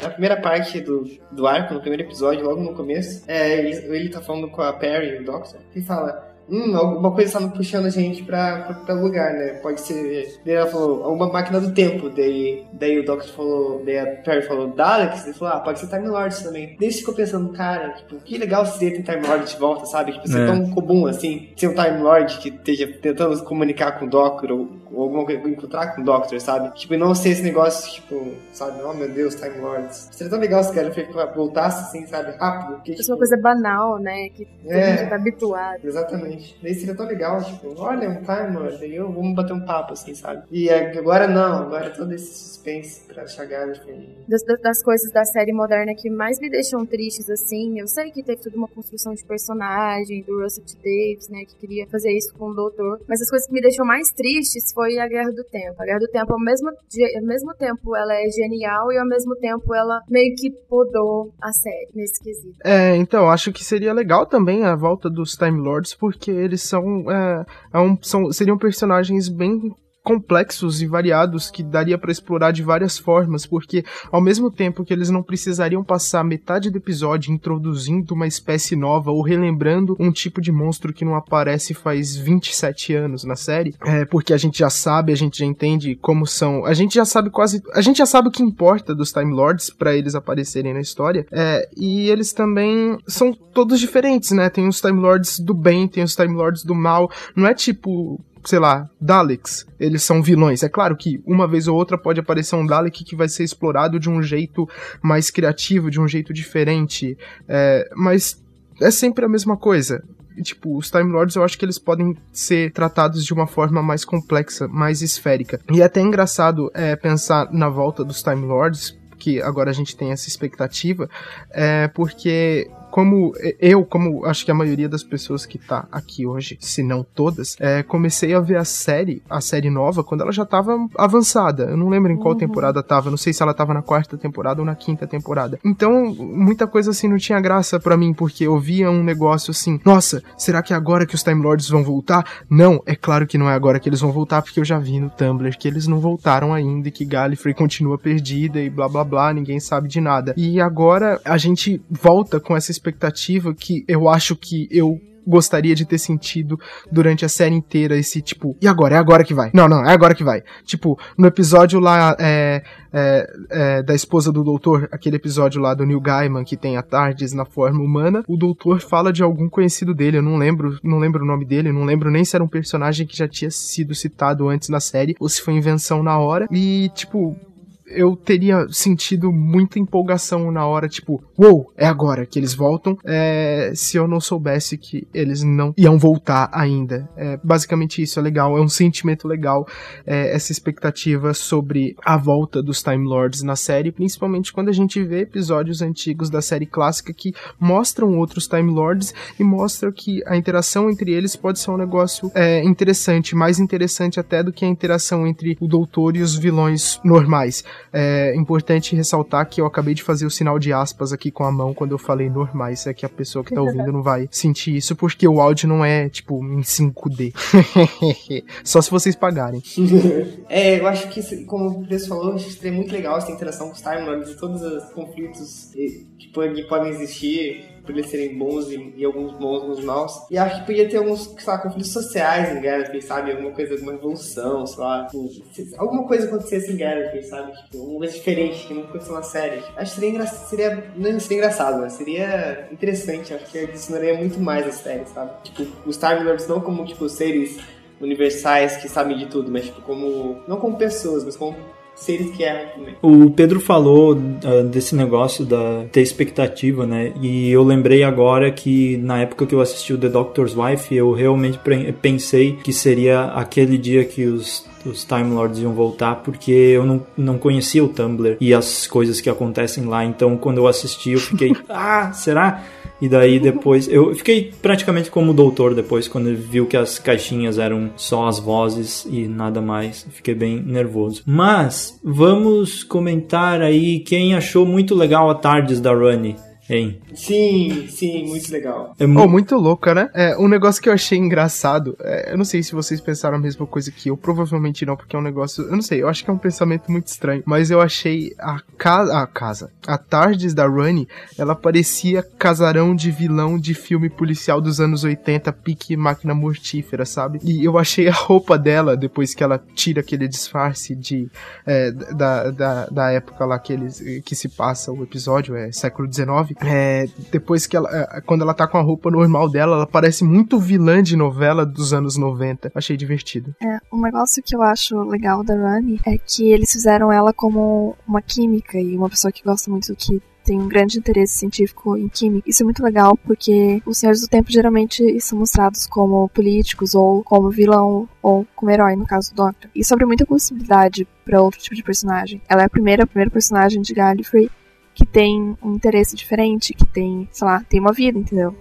Na primeira parte do, do arco, no primeiro episódio, logo no começo, é, ele, ele tá falando com a Perry, o Doctor, e fala. Hum, alguma coisa tá puxando a gente pra, pra, lugar, né? Pode ser. Daí ela falou, alguma máquina do tempo. Daí, daí o Doctor falou, daí a Perry falou, Daleks? Ele falou, ah, pode ser Time Lords também. Daí ficou pensando, cara, tipo, que legal seria ter Time Lord de volta, sabe? Tipo, ser É. tão comum assim, ser um Time Lord que esteja tentando se comunicar com o Doctor ou, ou alguma coisa, encontrar com o Doctor, sabe? Tipo, e não ser esse negócio, tipo, sabe? Oh meu Deus, Time Lords. Seria tão legal se o cara voltasse assim, sabe? Rápido. Que, Isso é tipo, uma coisa banal, né? Que todo É. mundo já tá habituado. Exatamente. Daí seria tão legal, tipo, olha, um Time Lord, daí eu vamos bater um papo, assim, sabe? E agora não, agora todo esse suspense pra chegar, enfim. Das, das- coisas da série moderna que mais me deixam tristes, assim, eu sei que teve toda uma construção de personagem do Russell T. Davis, né, que queria fazer isso com o Doutor, mas as coisas que me deixam mais tristes foi a Guerra do Tempo. A Guerra do Tempo, ao mesmo, ao mesmo tempo, ela é genial e ao mesmo tempo ela meio que podou a série nesse quesito. É, então, acho que seria legal também a volta dos Time Lords, porque eles são, é, é um- são seriam personagens bem complexos e variados que daria para explorar de várias formas, porque ao mesmo tempo que eles não precisariam passar metade do episódio introduzindo uma espécie nova ou relembrando um tipo de monstro que não aparece faz 27 anos na série, é porque a gente já sabe, a gente já entende como são, a gente já sabe quase, a gente já sabe o que importa dos Time Lords para eles aparecerem na história, é, e eles também são todos diferentes, né? Tem os Time Lords do bem, tem os Time Lords do mal, não é tipo sei lá, Daleks, eles são vilões. É claro que uma vez ou outra pode aparecer um Dalek que vai ser explorado de um jeito mais criativo, de um jeito diferente, é, mas é sempre a mesma coisa. Tipo, os Time Lords eu acho que eles podem ser tratados de uma forma mais complexa, mais esférica. E é até engraçado é, pensar na volta dos Time Lords, que agora a gente tem essa expectativa, é porque como eu, como acho que a maioria das pessoas que tá aqui hoje, se não todas, é, comecei a ver a série, a série nova, quando ela já tava avançada. Eu não lembro em qual uhum. temporada tava, não sei se ela tava na quarta temporada ou na quinta temporada. Então, muita coisa assim não tinha graça para mim, porque eu via um negócio assim, nossa, será que é agora que os Time Lords vão voltar? Não, é claro que não é agora que eles vão voltar, porque eu já vi no Tumblr que eles não voltaram ainda e que Gallifrey continua perdida e blá blá blá, ninguém sabe de nada. E agora a gente volta com essa expectativa que eu acho que eu gostaria de ter sentido durante a série inteira esse tipo, e agora? É agora que vai. Não, não, é agora que vai. Tipo, no episódio lá é, é, é, da esposa do doutor, aquele episódio lá do Neil Gaiman que tem a Tardes na forma humana, o doutor fala de algum conhecido dele, eu não lembro, não lembro o nome dele, não lembro nem se era um personagem que já tinha sido citado antes na série ou se foi invenção na hora. E tipo, eu teria sentido muita empolgação na hora, tipo, uou, wow, é agora que eles voltam, é, se eu não soubesse que eles não iam voltar ainda. É, basicamente isso é legal, é um sentimento legal, é, essa expectativa sobre a volta dos Time Lords na série, principalmente quando a gente vê episódios antigos da série clássica que mostram outros Time Lords e mostram que a interação entre eles pode ser um negócio é, interessante, mais interessante até do que a interação entre o doutor e os vilões normais. É importante ressaltar que eu acabei de fazer o sinal de aspas aqui com a mão quando eu falei normais. É que a pessoa que tá ouvindo não vai sentir isso, porque o áudio não é, tipo, em 5D. <laughs> Só se vocês pagarem. <laughs> é, eu acho que, como o Chris falou, acho que seria muito legal essa interação com os Time Lords e todos os conflitos que podem existir por eles serem bons e, e, alguns bons, alguns maus. E acho que podia ter alguns, sei lá, conflitos sociais em Gallifrey, sabe? Alguma coisa, alguma revolução, sei lá. Tipo, alguma coisa acontecesse em Gallifrey, sabe? Tipo, alguma coisa diferente que não aconteceu na série. Acho que seria, seria não seria engraçado, mas seria interessante. Acho que adicionaria muito mais a série, sabe? Tipo, os Time Lords não como, tipo, seres universais que sabem de tudo, mas tipo, como. Não como pessoas, mas como seres que erram também. O Pedro falou uh, desse negócio da ter expectativa, né? E eu lembrei agora que na época que eu assisti o The Doctor's Wife, eu realmente pensei que seria aquele dia que os os Time Lords iam voltar, porque eu não, não conhecia o Tumblr e as coisas que acontecem lá. Então, quando eu assisti, eu fiquei, <laughs> ah, será? E daí depois, eu fiquei praticamente como o doutor depois, quando ele viu que as caixinhas eram só as vozes e nada mais. Fiquei bem nervoso. Mas, vamos comentar aí quem achou muito legal a Tardes da Runny. Hein? Sim, sim, muito legal. É mu oh, muito louca, né? É, um negócio que eu achei engraçado, é, eu não sei se vocês pensaram a mesma coisa que eu, provavelmente não, porque é um negócio, eu não sei, eu acho que é um pensamento muito estranho, mas eu achei a casa, a casa, a Tardes da Runny, ela parecia casarão de vilão de filme policial dos anos 80, pique máquina mortífera, sabe? E eu achei a roupa dela, depois que ela tira aquele disfarce de, é, da, da, da época lá que, eles, que se passa o episódio, é século XIX, é, depois que ela. É, quando ela tá com a roupa normal dela, ela parece muito vilã de novela dos anos 90. Achei divertido. É, um negócio que eu acho legal da Rani é que eles fizeram ela como uma química e uma pessoa que gosta muito do que tem um grande interesse científico em química. Isso é muito legal porque os Senhores do Tempo geralmente são mostrados como políticos ou como vilão ou como herói, no caso do Doctor. Isso abre muita possibilidade para outro tipo de personagem. Ela é a primeira, a primeira personagem de Gallifrey que tem um interesse diferente, que tem, sei lá, tem uma vida, entendeu?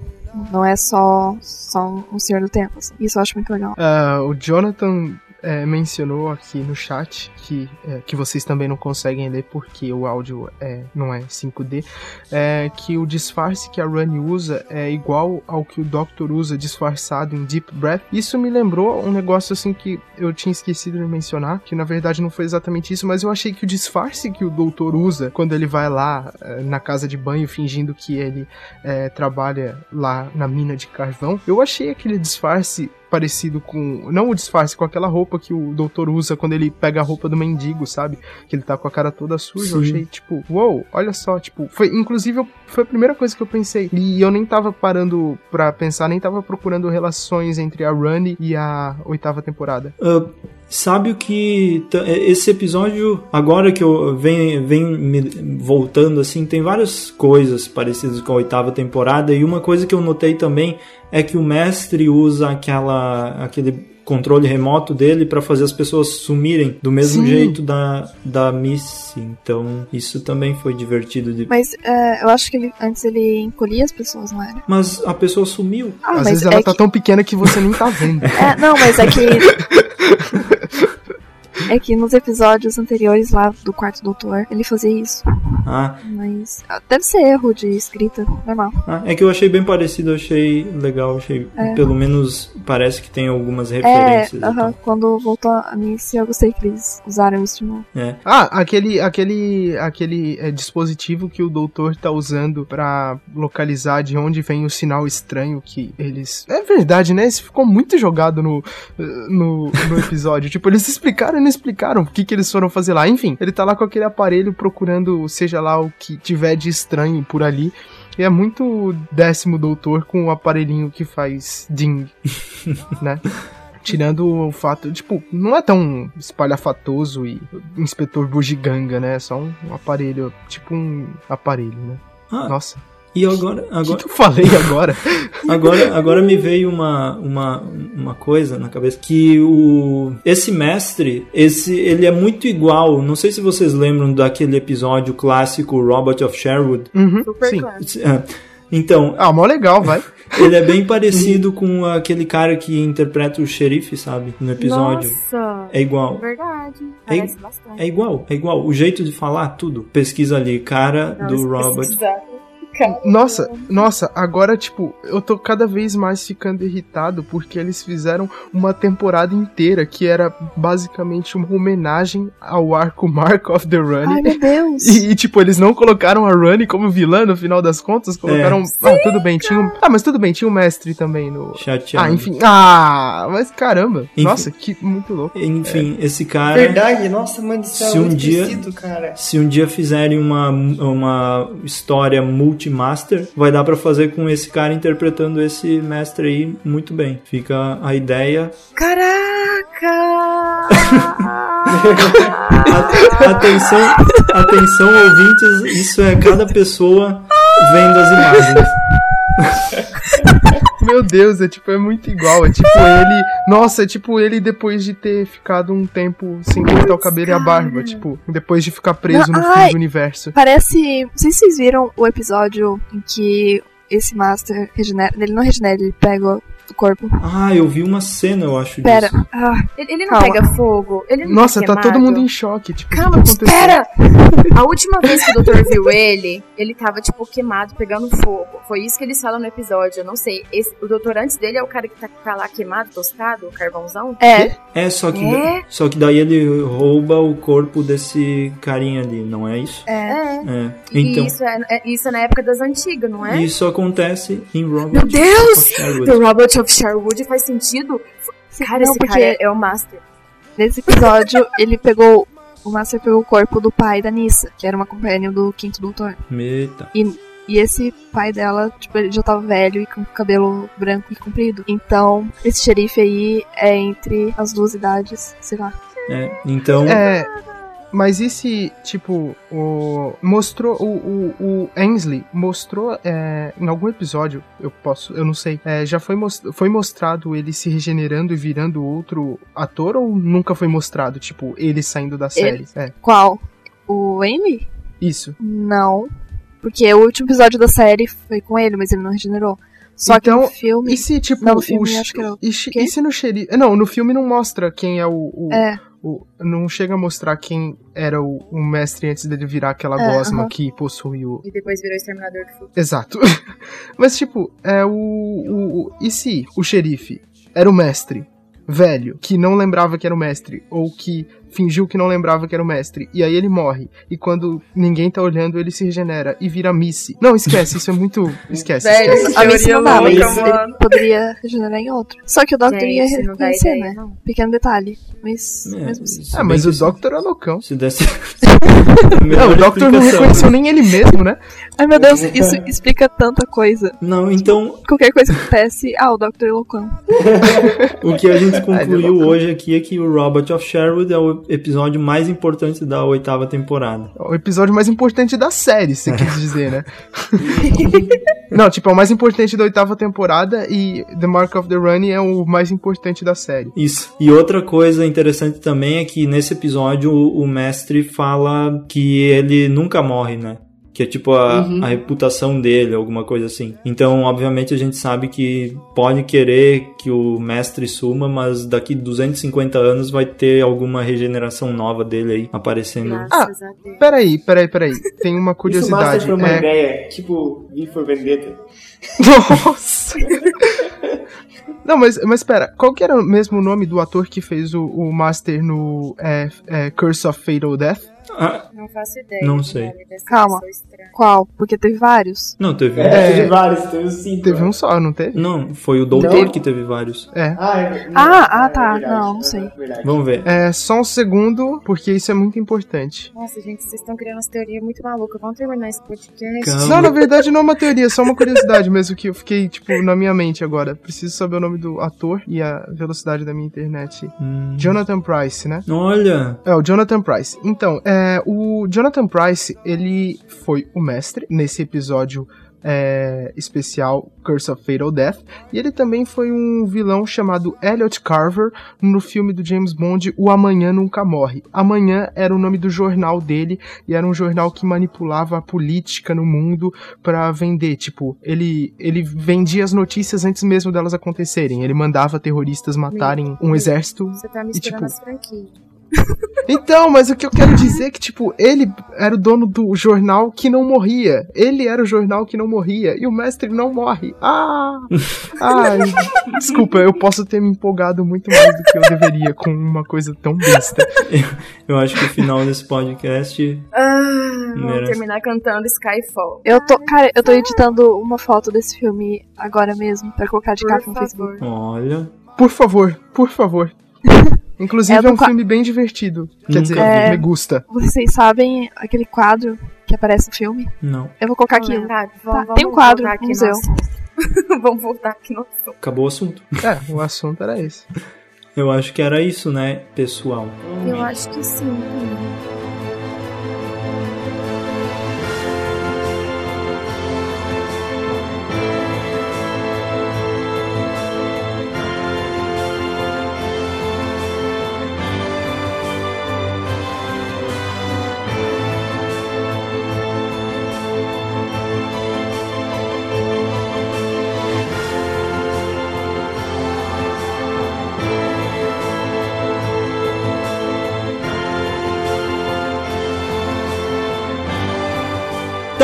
Não é só, só um senhor do tempo. Assim. Isso eu acho muito legal. Uh, o Jonathan é, mencionou aqui no chat, que, é, que vocês também não conseguem ler porque o áudio é, não é 5D, é que o disfarce que a Rani usa é igual ao que o Doctor usa disfarçado em Deep Breath. Isso me lembrou um negócio assim que eu tinha esquecido de mencionar, que na verdade não foi exatamente isso, mas eu achei que o disfarce que o Doutor usa quando ele vai lá é, na casa de banho fingindo que ele é, trabalha lá na mina de carvão, eu achei aquele disfarce parecido com. Não o disfarce, com aquela roupa que o doutor usa quando ele pega a roupa do mendigo, sabe? Que ele tá com a cara toda suja. Sim. Eu achei, tipo, uou, wow, olha só, tipo, foi. Inclusive, eu, foi a primeira coisa que eu pensei. E eu nem tava parando pra pensar, nem tava procurando relações entre a Run e a oitava temporada. Uh, sabe o que. Esse episódio, agora que eu venho me voltando assim, tem várias coisas parecidas com a oitava temporada. E uma coisa que eu notei também é que o mestre usa aquela, aquele controle remoto dele para fazer as pessoas sumirem do mesmo Sim. jeito da, da Missy. Então, isso também foi divertido. De... Mas uh, eu acho que ele, antes ele encolhia as pessoas, não era? Mas a pessoa sumiu. Ah, Às vezes ela é tá que... tão pequena que você nem tá vendo. <laughs> é, não, mas é que. <laughs> É que nos episódios anteriores lá do Quarto Doutor, ele fazia isso. Ah. Mas deve ser erro de escrita, normal. Ah, é que eu achei bem parecido, achei legal, achei. É. Pelo menos parece que tem algumas referências. É, uh -huh. quando voltou a Missy, eu gostei que eles usaram isso de novo. É. Ah, aquele, aquele, aquele é, dispositivo que o doutor tá usando para localizar de onde vem o sinal estranho que eles. É verdade, né? Isso ficou muito jogado no, no, no episódio. <laughs> tipo, eles explicaram não explicaram o que, que eles foram fazer lá. Enfim, ele tá lá com aquele aparelho procurando, seja lá o que tiver de estranho por ali. E é muito décimo doutor com o aparelhinho que faz ding, <laughs> né? Tirando o fato, tipo, não é tão espalhafatoso e inspetor bugiganga, né? É só um aparelho, tipo um aparelho, né? Ah, Nossa. E agora. agora... O que, que, eu falei agora? <laughs> agora? Agora me veio uma, uma, uma coisa na cabeça. Que o. Esse mestre, esse, ele é muito igual. Não sei se vocês lembram daquele episódio clássico Robot of Sherwood. Uhum, Super sim. claro. Então. Ah, mó legal, vai. <laughs> Ele é bem parecido com aquele cara que interpreta o xerife, sabe? No episódio. Nossa, é igual. Verdade. É, Parece bastante. é igual, é igual. O jeito de falar, tudo. Pesquisa ali, cara Não, do se Robot. Nossa, nossa, agora, tipo, eu tô cada vez mais ficando irritado porque eles fizeram uma temporada inteira que era basicamente uma homenagem ao arco Mark of the Run. Ai, meu Deus! <laughs> E, e, tipo, eles não colocaram a Run como vilã no final das contas, colocaram. É. Ah, tudo bem, tinha um... Ah, mas tudo bem, tinha um mestre também no. Chateado. Ah, enfim. Ah, mas caramba. Enfim. Nossa, que muito louco. Enfim, É. esse cara. Verdade, nossa, mãe do céu, Se um muito dia- esquisito, cara. Se um dia fizerem uma, uma história multimaster, vai dar pra fazer com esse cara interpretando esse mestre aí muito bem. Fica a ideia. A- <laughs> atenção, atenção ouvintes, isso é cada pessoa vendo as imagens. <laughs> Meu Deus, é tipo, é muito igual. É tipo <laughs> ele. Nossa, é tipo ele depois de ter ficado um tempo sem cortar o cabelo e a barba. Tipo, depois de ficar preso Não, no ai. fim do universo. Parece. Não sei se vocês viram o episódio em que esse Master regenera. Ele não regenera, ele pega o corpo. Ah, eu vi uma cena, eu acho Pera. disso. Ah, Ele, ele não Calma. pega fogo? Ele não Nossa, tá tá todo mundo em choque. Tipo, que que aconteceu? espera! A última vez que o doutor viu ele, ele tava, tipo, queimado, pegando fogo. Foi isso que eles falam no episódio, eu não sei. Esse- o doutor antes dele é o cara que tá, tá lá queimado, tostado, o carvãozão? é. É, só que, É? só que daí ele rouba o corpo desse carinha ali, não é isso? É. É. Então, isso é, é- isso é na época das antigas, não é? isso acontece em Robot Meu Deus! The Robot of Sherwood faz sentido? Cara, não, esse porque cara é o Master. nesse episódio <laughs> ele pegou. O Master pegou o corpo do pai da Nissa, que era uma companhia do Quinto Doutor. Eita. E esse pai dela, tipo, ele já tava velho e com cabelo branco e comprido. Então, esse xerife aí é entre as duas idades, sei lá. É, então, É. Mas e se, tipo, o. Mostrou. O, o, o Ainsley mostrou é, em algum episódio, eu posso. Eu não sei. é, já foi, mos- foi mostrado ele se regenerando e virando outro ator ou nunca foi mostrado? Tipo, ele saindo da série? É, Qual? O Amy? isso. Não. Porque o último episódio da série foi com ele, mas ele não regenerou. Só que Então, no filme. E se, tipo, Não, no filme o, acho que era o e, e se no xerife. Não, no filme não mostra quem é o. o- É. o- não chega a mostrar quem era o, o mestre antes dele virar aquela É, gosma aham. que possui o. E depois virou Exterminador do Futuro. Exato. <laughs> Mas, tipo, é o, o, o- E se o xerife era o mestre velho, que não lembrava que era o mestre, ou que fingiu que não lembrava que era o mestre, e aí ele morre, e quando ninguém tá olhando, ele se regenera e vira Missy. Não, esquece, isso é muito. Esquece, Velho, esquece. A Missy não dá, mas louca, ele poderia regenerar em outro. Só que o Doctor Gente, ia reconhecer, ideia, né? não. Pequeno detalhe. Mas É, mesmo assim. Ah, mas o Doctor é loucão. Se desse. <laughs> Não, o Doctor não reconheceu né? nem ele mesmo, né? Ai meu Deus, isso explica tanta coisa. Não, então Qualquer coisa que acontece, ah, o é loucão. <laughs> o que a gente concluiu hoje aqui é que o Robot of Sherwood é o episódio mais importante da oitava temporada. O episódio mais importante da série, <laughs> você quis dizer, né? <laughs> não, tipo, é o mais importante da oitava temporada e The Mark of the Runny é o mais importante da série. Isso. E outra coisa interessante também é que nesse episódio o, o mestre fala que ele nunca morre, né? Que é tipo a, a reputação dele, alguma coisa assim. Então, obviamente, a gente sabe que pode querer que o mestre suma, mas daqui 250 anos vai ter alguma regeneração nova dele aí aparecendo. Graças a Deus. Peraí, peraí, peraí. Tem uma <laughs> Isso curiosidade. mostra pra uma é... ideia, tipo V for Vendetta. Nossa! <laughs> Não, mas, mas pera, qual que era mesmo o nome do ator que fez o, o Master no é, é, Curse of Fatal Death? Ah, Não faço ideia. Não sei. Calma. Qual? Porque teve vários. não, teve. É, É. teve vários, teve cinco. Teve né? um só, não teve? Não, foi o doutor Não. que teve vários. É. Ah, é, não, Ah, ah, é tá. verdade, Não, não é sei. verdade. Vamos ver. É, só um segundo, porque isso é muito importante. Nossa, gente, vocês estão criando umas teorias muito malucas. Vamos terminar esse podcast. Calma. Não, na verdade não é uma teoria, é só uma curiosidade mesmo que eu fiquei, tipo, na minha mente agora. Preciso saber o nome do ator e a velocidade da minha internet. Hum. Jonathan Price, né? Olha, É, o Jonathan Price. Então, é, o Jonathan Price, ele foi o mestre nesse episódio é, especial Curse of Fatal Death. E ele também foi um vilão chamado Elliot Carver no filme do James Bond O Amanhã Nunca Morre. Amanhã era o nome do jornal dele e era um jornal que manipulava a política no mundo pra vender. Tipo, ele, ele vendia as notícias antes mesmo delas acontecerem. Ele mandava terroristas matarem um exército Você tá E, misturando tipo, as franquias. Então, mas o que eu quero dizer é que, tipo, ele era o dono do jornal que não morria. Ele era o jornal que não morria. E o mestre não morre. Ah! Ai, desculpa, eu posso ter me empolgado muito mais do que eu deveria com uma coisa tão besta. eu acho que o final desse podcast. Ah, vamos Merece. terminar cantando Skyfall. Eu tô, cara, eu tô editando uma foto desse filme agora mesmo pra colocar de capa no. Facebook. Olha. Por favor, por favor. Inclusive É é, um qua- filme bem divertido. Quer Nunca dizer, vi. me gusta. Vocês sabem aquele quadro que aparece no filme? Não. Eu vou colocar aqui. Tá, Tá, tem um quadro voltar no museu. <laughs> vamos voltar aqui no assunto. Acabou o assunto. É, o assunto era esse. Eu acho que era isso, né, pessoal? Eu acho que sim.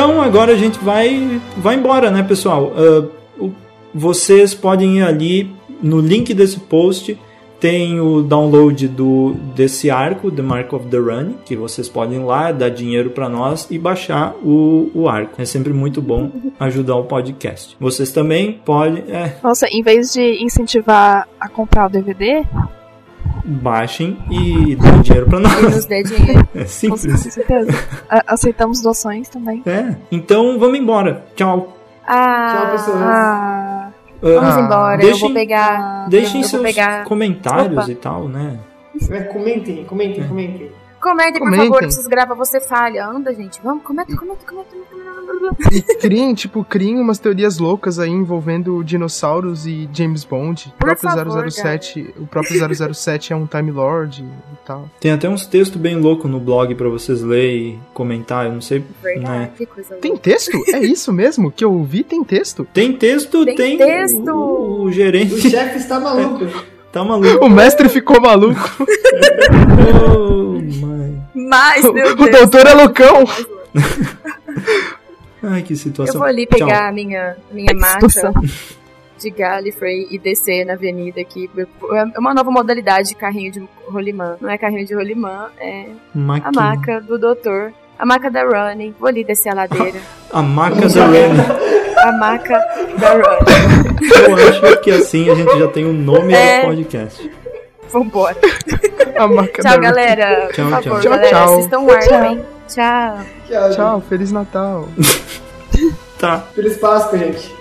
Então agora a gente vai, vai embora, né, pessoal? O- vocês podem ir ali no link desse post. Tem o download do, desse arco, The Mark of the Run, que vocês podem ir lá, dar dinheiro para nós e baixar o, o arco. É sempre muito bom ajudar o podcast. Vocês também podem. É, Nossa, em vez de incentivar a comprar o DVD, baixem e dêem dinheiro para E nós. nos dê dinheiro. <laughs> É com simples. certeza. A- aceitamos doações também. É. Então vamos embora. Tchau. Ah, Tchau, pessoas. Ah, Vamos Ah, embora. eu deixem- vou pegar. Deixem eu vou seus pegar. comentários Opa. e tal, né? É, comentem, comentem, comentem. Comentem, por Comentem. favor, preciso gravar Você Falha. Anda, gente. Vamos, comenta, comenta, comenta. comenta. E criem, tipo, criem umas teorias loucas aí envolvendo dinossauros e James Bond. O próprio favor, 007, o próprio 007 é um Time Lord e tal. Tem até uns textos bem loucos no blog pra vocês lerem e comentar, eu não sei. Verdade, Né? que coisa Tem texto? É isso mesmo? Que eu ouvi tem texto? Tem texto, tem, Tem texto! O, o O gerente chefe está maluco. <laughs> tá maluco. O mestre ficou maluco. oh, mãe. Mas, meu O Deus. doutor é loucão. Ai, que Eu situação. vou ali Tchau. pegar a minha, minha maca de Gallifrey e descer na avenida aqui. É uma nova modalidade de carrinho de rolimã. Não é carrinho de rolimã, é a maca do doutor. A maca da Running. Vou ali descer a ladeira. A maca da Remy. <laughs> A maca da Running. Eu acho que assim a gente já tem o nome É. do podcast. Vambora. A marca Tchau, da- galera. Tchau, Por tchau. favor, Tchau, galera. tchau. Assistam o. Tchau. Tchau. Tchau, Feliz Natal. <laughs> Tá. Feliz Páscoa, gente.